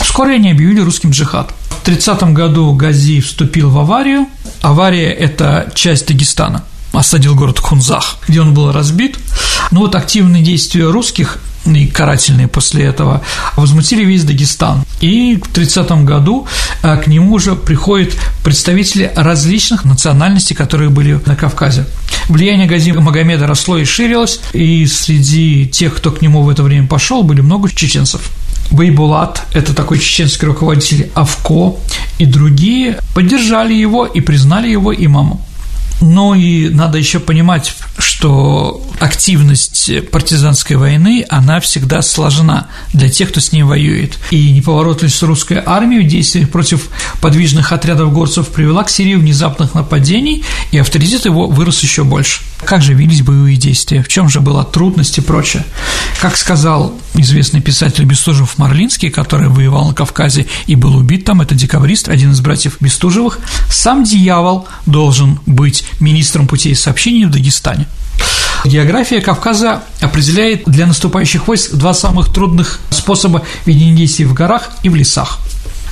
Вскоре они объявили русским джихад. В 30 году Гази вступил в аварию. Авария – это часть Дагестана осадил город Хунзах, где он был разбит. Но вот активные действия русских и карательные после этого, возмутили весь Дагестан. И в 30 году э, к нему уже приходят представители различных национальностей, которые были на Кавказе. Влияние Гази Магомеда росло и ширилось, и среди тех, кто к нему в это время пошел, были много чеченцев. Байбулат, это такой чеченский руководитель Авко и другие поддержали его и признали его имамом. Но и надо еще понимать, что активность партизанской войны, она всегда сложна для тех, кто с ней воюет. И неповоротливость русской армии в действиях против подвижных отрядов горцев привела к серии внезапных нападений, и авторитет его вырос еще больше. Как же велись боевые действия? В чем же была трудность и прочее? Как сказал известный писатель Бестужев-Марлинский, который воевал на Кавказе и был убит там, это декабрист, один из братьев Бестужевых, сам дьявол должен быть министром путей сообщений в Дагестане. География Кавказа определяет для наступающих войск два самых трудных способа ведения действий в горах и в лесах.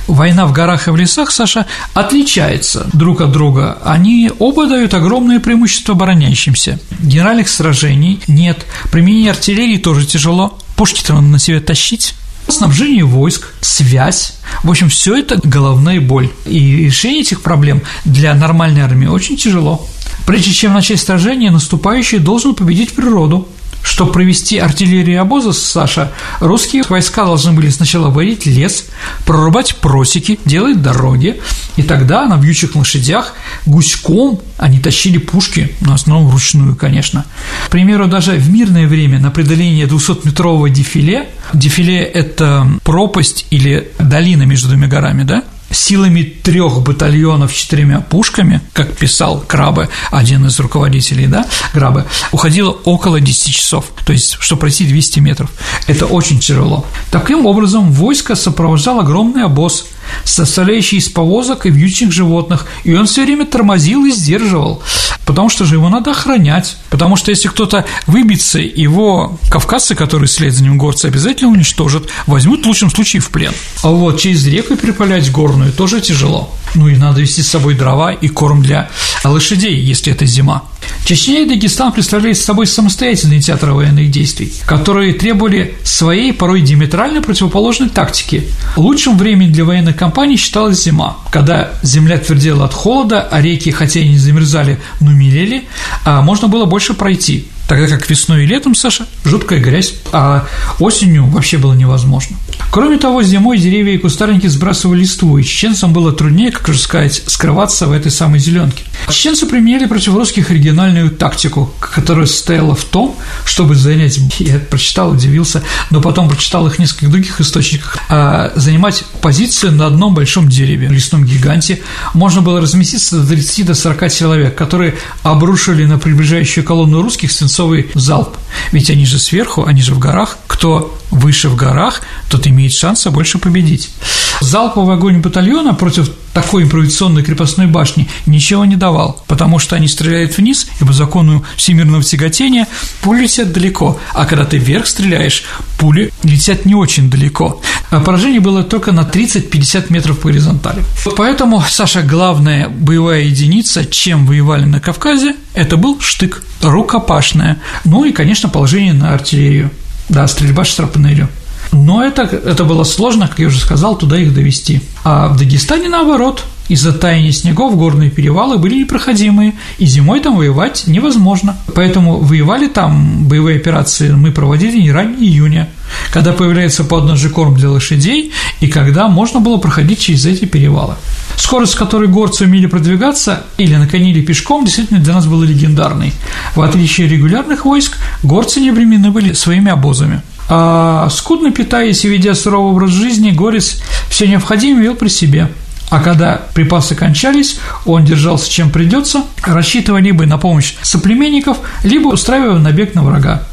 Война в горах и в лесах, Саша, отличается друг от друга. Они оба дают огромное преимущество обороняющимся. Генеральных сражений нет, применение артиллерии тоже тяжело, пушки-то надо на себе тащить снабжение войск, связь. В общем, все это головная боль. И решение этих проблем для нормальной армии очень тяжело. Прежде чем начать сражение, наступающий должен победить природу. Чтобы провести артиллерию обоза, Саша, русские войска должны были сначала варить лес, прорубать просеки, делать дороги, и тогда на вьючих лошадях гуськом они тащили пушки, ну, в основном вручную, конечно. К примеру, даже в мирное время на преодоление 200-метрового дефиле, дефиле – это пропасть или долина между двумя горами, да, силами трех батальонов с четырьмя пушками, как писал Крабе, один из руководителей, да, Грабе, уходило около 10 часов, то есть, чтобы пройти 200 метров. Это очень тяжело. Таким образом, войско сопровождал огромный обоз, состоящий из повозок и вьючных животных, и он все время тормозил и сдерживал, потому что же его надо охранять, потому что если кто-то выбьется, его кавказцы, которые след за ним горцы, обязательно уничтожат, возьмут в лучшем случае в плен. А вот через реку перепалять горную тоже тяжело. Ну и надо вести с собой дрова и корм для лошадей, если это зима. Чечня и Дагестан представляли собой самостоятельные театры военных действий, которые требовали своей, порой диаметрально противоположной тактики. Лучшим временем для военных кампаний считалась зима, когда земля твердела от холода, а реки, хотя и не замерзали, но мелели, а можно было больше пройти. Тогда как весной и летом, Саша, жуткая грязь, а осенью вообще было невозможно. Кроме того, зимой деревья и кустарники сбрасывали листву, и чеченцам было труднее, как уже сказать, скрываться в этой самой зеленке. Чеченцы применяли против русских оригинальную тактику, которая состояла в том, чтобы занять, я прочитал, удивился, но потом прочитал их в нескольких других источниках, а занимать позицию на одном большом дереве, лесном гиганте. Можно было разместиться до 30 до 40 человек, которые обрушили на приближающую колонну русских свинцовый залп. Ведь они же сверху, они же в горах. Кто выше в горах, тот имеет шанса больше победить. Залповый огонь батальона против такой импровизационной крепостной башни ничего не давал, потому что они стреляют вниз, и по закону всемирного тяготения пули летят далеко, а когда ты вверх стреляешь, пули летят не очень далеко. А поражение было только на 30-50 метров по горизонтали. Поэтому, Саша, главная боевая единица, чем воевали на Кавказе, это был штык, рукопашная. Ну и, конечно, положение на артиллерию. Да, стрельба шрапнелью. Но это, это было сложно, как я уже сказал, туда их довести. А в Дагестане наоборот. Из-за таяния снегов горные перевалы были непроходимые, и зимой там воевать невозможно. Поэтому воевали там, боевые операции мы проводили не ранее июня, когда появляется подножий корм для лошадей, и когда можно было проходить через эти перевалы. Скорость, с которой горцы умели продвигаться или на коне, или пешком, действительно для нас была легендарной. В отличие от регулярных войск, горцы не обременены были своими обозами. А скудно питаясь и ведя суровый образ жизни, Горец все необходимое вел при себе. А когда припасы кончались, он держался чем придется, рассчитывая либо на помощь соплеменников, либо устраивая набег на врага.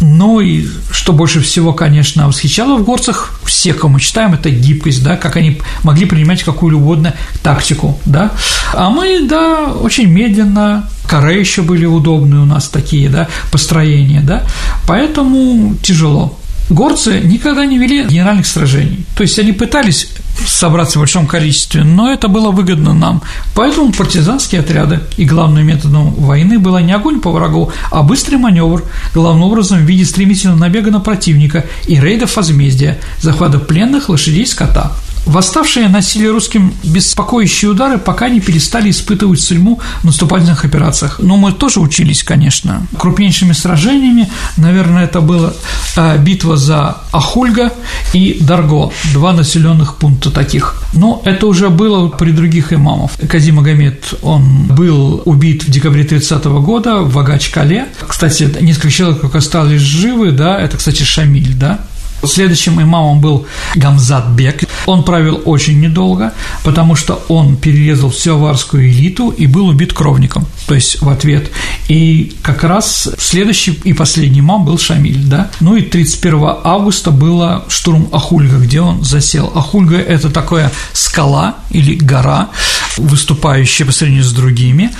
Ну и что больше всего, конечно, восхищало в горцах, все, кого мы читаем, это гибкость, да, как они могли принимать какую угодно тактику, да. А мы, да, очень медленно, коры еще были удобные у нас такие, да, построения, да, поэтому тяжело. Горцы никогда не вели генеральных сражений. То есть они пытались собраться в большом количестве, но это было выгодно нам. Поэтому партизанские отряды и главным методом войны было не огонь по врагу, а быстрый маневр, главным образом в виде стремительного набега на противника и рейдов возмездия, захвата пленных лошадей скота. Восставшие носили русским беспокоящие удары, пока не перестали испытывать судьбу в наступательных операциях. Но мы тоже учились, конечно. Крупнейшими сражениями, наверное, это была э, битва за Ахульга и Дарго, два населенных пункта таких. Но это уже было при других имамов. Кази Магомед, он был убит в декабре 30 года в Агачкале. Кстати, несколько человек только остались живы, да, это, кстати, Шамиль, да, Следующим имамом был Гамзат Бек. Он правил очень недолго, потому что он перерезал всю аварскую элиту и был убит кровником, то есть в ответ. И как раз следующий и последний имам был Шамиль, да. Ну и 31 августа было штурм Ахульга, где он засел. Ахульга – это такая скала или гора, выступающая по сравнению с другими,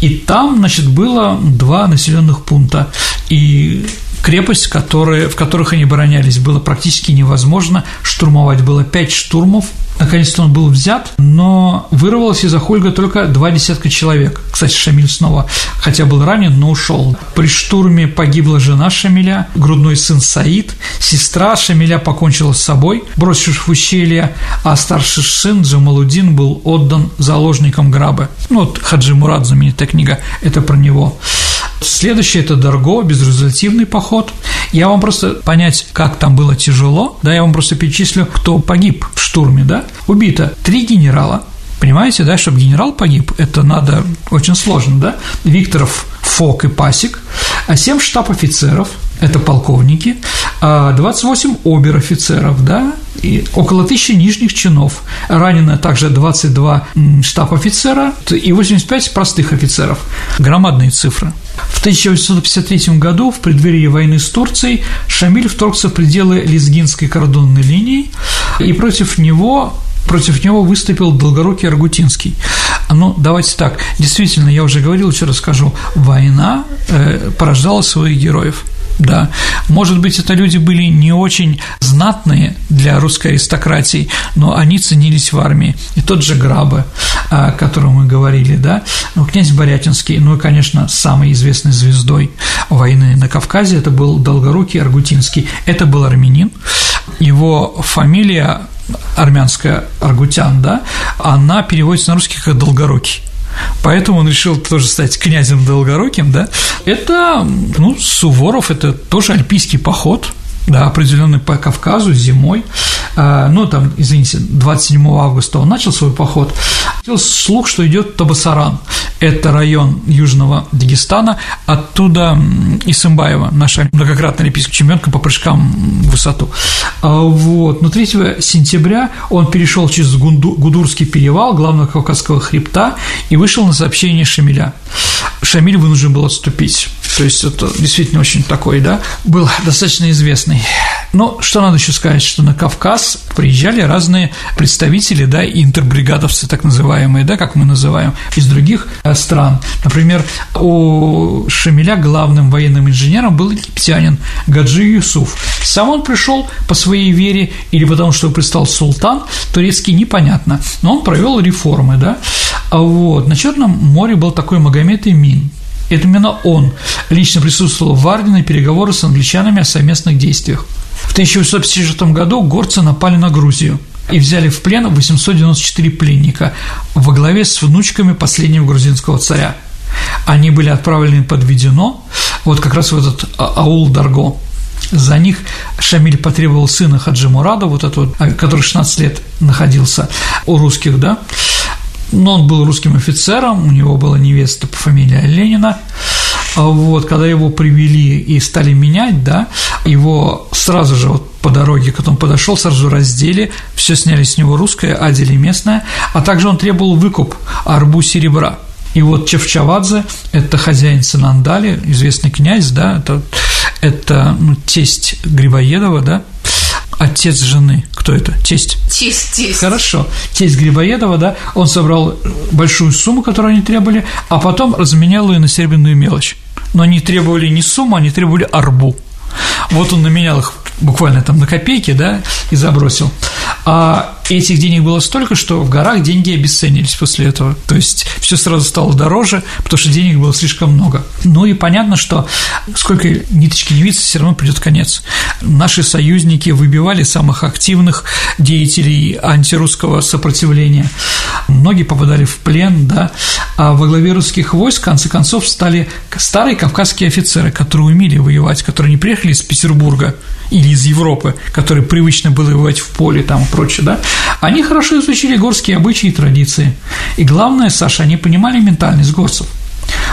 и там, значит, было два населенных пункта. И крепость, которые, в которых они оборонялись, было практически невозможно штурмовать. Было пять штурмов, Наконец-то он был взят, но вырвалось из Ахульга только два десятка человек. Кстати, Шамиль снова, хотя был ранен, но ушел. При штурме погибла жена Шамиля, грудной сын Саид, сестра Шамиля покончила с собой, бросившись в ущелье, а старший сын Джамалудин был отдан заложникам грабы. Ну вот Хаджи Мурат, знаменитая книга, это про него. Следующий – это Дарго, безрезультативный поход. Я вам просто понять, как там было тяжело, да, я вам просто перечислю, кто погиб в штурме, да. Убито три генерала, Понимаете, да, чтобы генерал погиб, это надо очень сложно, да? Викторов, Фок и Пасик, а 7 штаб-офицеров, это полковники, 28 а обер-офицеров, да, и около тысячи нижних чинов. Ранено также 22 штаб-офицера и 85 простых офицеров. Громадные цифры. В 1853 году, в преддверии войны с Турцией, Шамиль вторгся в пределы Лезгинской кордонной линии, и против него против него выступил Долгорукий Аргутинский. Ну, давайте так, действительно, я уже говорил, еще расскажу, война э, порождала своих героев – да. Может быть, это люди были не очень знатные для русской аристократии, но они ценились в армии. И тот же Грабы, о котором мы говорили, да, ну, князь Борятинский, ну и, конечно, самой известной звездой войны на Кавказе это был Долгорукий Аргутинский. Это был армянин. Его фамилия армянская Аргутян, да, она переводится на русский как Долгорукий. Поэтому он решил тоже стать князем Долгоруким, да. Это, ну, Суворов – это тоже альпийский поход, да, определенный по Кавказу зимой. А, ну, там, извините, 27 августа он начал свой поход. Слух, что идет Табасаран. Это район Южного Дагестана. Оттуда Исымбаева, наша многократная олимпийская чемпионка по прыжкам в высоту. А, вот. Но 3 сентября он перешел через Гудурский перевал главного Кавказского хребта и вышел на сообщение Шамиля. Шамиль вынужден был отступить. То есть это действительно очень такой, да, был достаточно известный. Но что надо еще сказать, что на Кавказ приезжали разные представители, да, интербригадовцы, так называемые, да, как мы называем, из других э, стран. Например, у Шамиля главным военным инженером был египтянин Гаджи Юсуф. Сам он пришел по своей вере или потому, что пристал султан, турецкий непонятно, но он провел реформы, да. А вот на Черном море был такой Магомед Имин, это именно он лично присутствовал в Варне на переговоры с англичанами о совместных действиях. В 1856 году горцы напали на Грузию и взяли в плен 894 пленника во главе с внучками последнего грузинского царя. Они были отправлены под Ведено, вот как раз в этот а, аул Дарго. За них Шамиль потребовал сына Хаджи Мурада, вот этого, который 16 лет находился у русских, да, но он был русским офицером, у него была невеста по фамилии Ленина, а вот, когда его привели и стали менять, да, его сразу же вот по дороге, когда он подошел, сразу раздели, все сняли с него русское, одели местное, а также он требовал выкуп арбу серебра. И вот Чевчавадзе – это хозяин Санандали, известный князь, да, это, это ну, тесть Грибоедова, да, отец жены, кто это? Тесть. Тесть, тесть. Хорошо. Тесть Грибоедова, да, он собрал большую сумму, которую они требовали, а потом разменял ее на серебряную мелочь. Но они требовали не сумму, они требовали арбу. Вот он наменял их буквально там на копейки, да, и забросил. А этих денег было столько, что в горах деньги обесценились после этого. То есть все сразу стало дороже, потому что денег было слишком много. Ну и понятно, что сколько ниточки виться, все равно придет конец. Наши союзники выбивали самых активных деятелей антирусского сопротивления. Многие попадали в плен, да, а во главе русских войск, в конце концов, стали старые кавказские офицеры, которые умели воевать, которые не приехали из Петербурга или из Европы, которые привычно было воевать в поле там и прочее, да, они хорошо изучили горские обычаи и традиции. И главное, Саша, они понимали ментальность горцев.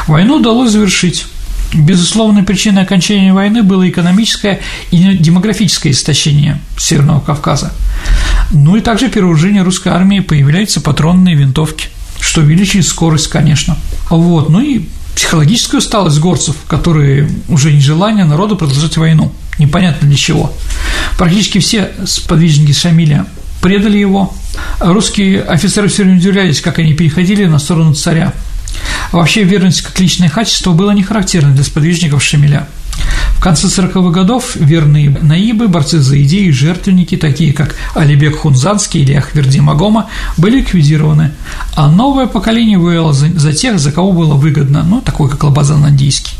Войну удалось завершить. Безусловной причиной окончания войны было экономическое и демографическое истощение Северного Кавказа. Ну и также при русской армии появляются патронные винтовки, что увеличивает скорость, конечно. Вот, ну и психологическая усталость горцев, которые уже нежелание народу продолжать войну, непонятно для чего. Практически все сподвижники Шамиля предали его. Русские офицеры все время удивлялись, как они переходили на сторону царя. вообще верность как личное качество было не характерно для сподвижников Шамиля. В конце 40-х годов верные наибы, борцы за идеи, жертвенники, такие как Алибек Хунзанский или Ахверди Магома, были ликвидированы, а новое поколение воевало за, за тех, за кого было выгодно, ну, такой как Лабазан Андийский.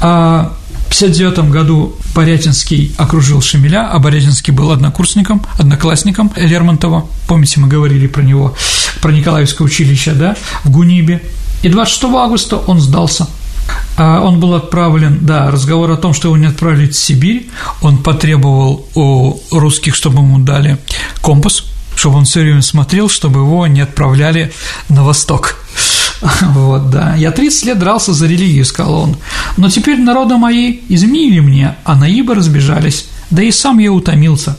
А 1959 году Борятинский окружил Шамиля, а Борятинский был однокурсником, одноклассником Лермонтова. Помните, мы говорили про него, про Николаевское училище, да, в Гунибе. И 26 августа он сдался. А он был отправлен, да, разговор о том, что его не отправили в Сибирь, он потребовал у русских, чтобы ему дали компас, чтобы он все время смотрел, чтобы его не отправляли на восток. Вот, да. Я 30 лет дрался за религию, сказал он. Но теперь народы мои изменили мне, а наибы разбежались. Да и сам я утомился.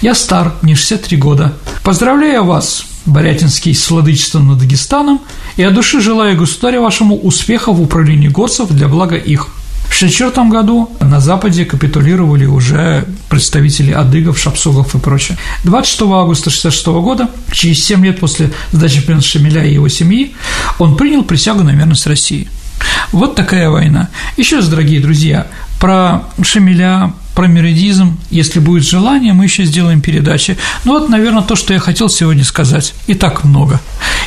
Я стар, мне 63 года. Поздравляю вас, Борятинский, с владычеством над Дагестаном, и от души желаю государю вашему успеха в управлении горцев для блага их. В 1964 году на Западе капитулировали уже представители адыгов, шапсугов и прочее. 26 августа 1966 года, через 7 лет после сдачи плена Шамиля и его семьи, он принял присягу на верность России. Вот такая война. Еще раз, дорогие друзья, про Шамиля, про меридизм, если будет желание, мы еще сделаем передачи. Ну вот, наверное, то, что я хотел сегодня сказать. И так много.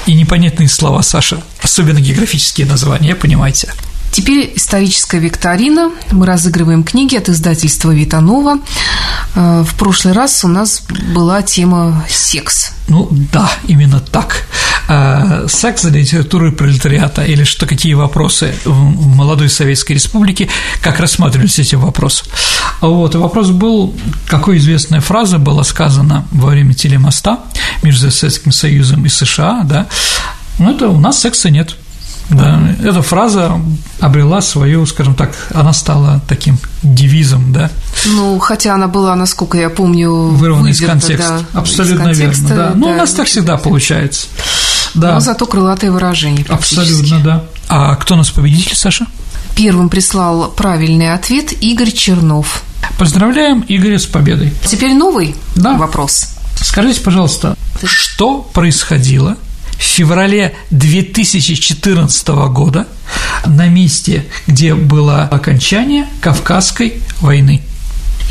И непонятные слова, Саша, особенно географические названия, понимаете. Теперь историческая викторина. Мы разыгрываем книги от издательства Витанова. Э, в прошлый раз у нас была тема секс. Ну да, именно так. Э, секс за литературой пролетариата или что какие вопросы в молодой Советской Республике, как рассматривались эти вопросы. Вот, и вопрос был, какой известная фраза была сказана во время телемоста между Советским Союзом и США, да, ну, это у нас секса нет. Да, эта фраза обрела свою, скажем так, она стала таким девизом, да. Ну, хотя она была, насколько я помню, вырвана из контекста. Да, Абсолютно из контекста, верно, да. Ну, да. у нас так всегда получается. Да. Но зато крылатые выражения. Абсолютно, да. А кто у нас победитель, Саша? Первым прислал правильный ответ Игорь Чернов. Поздравляем Игоря с победой. Теперь новый да. вопрос. Скажите, пожалуйста, что происходило феврале 2014 года на месте, где было окончание Кавказской войны?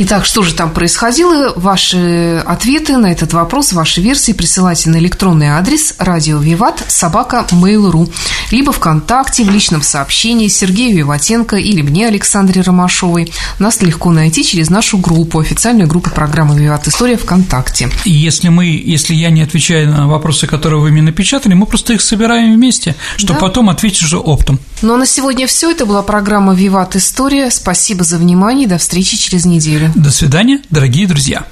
Итак, что же там происходило? Ваши ответы на этот вопрос, ваши версии присылайте на электронный адрес радио Виват собака mail.ru либо ВКонтакте в личном сообщении Сергею Виватенко или мне, Александре Ромашовой. Нас легко найти через нашу группу, официальную группу программы «Виват История» ВКонтакте. Если мы, если я не отвечаю на вопросы, которые вы мне напечатали, мы просто их собираем вместе, чтобы да? потом ответить уже оптом. Ну а на сегодня все. Это была программа «Виват История». Спасибо за внимание. До встречи через неделю. До свидания, дорогие друзья.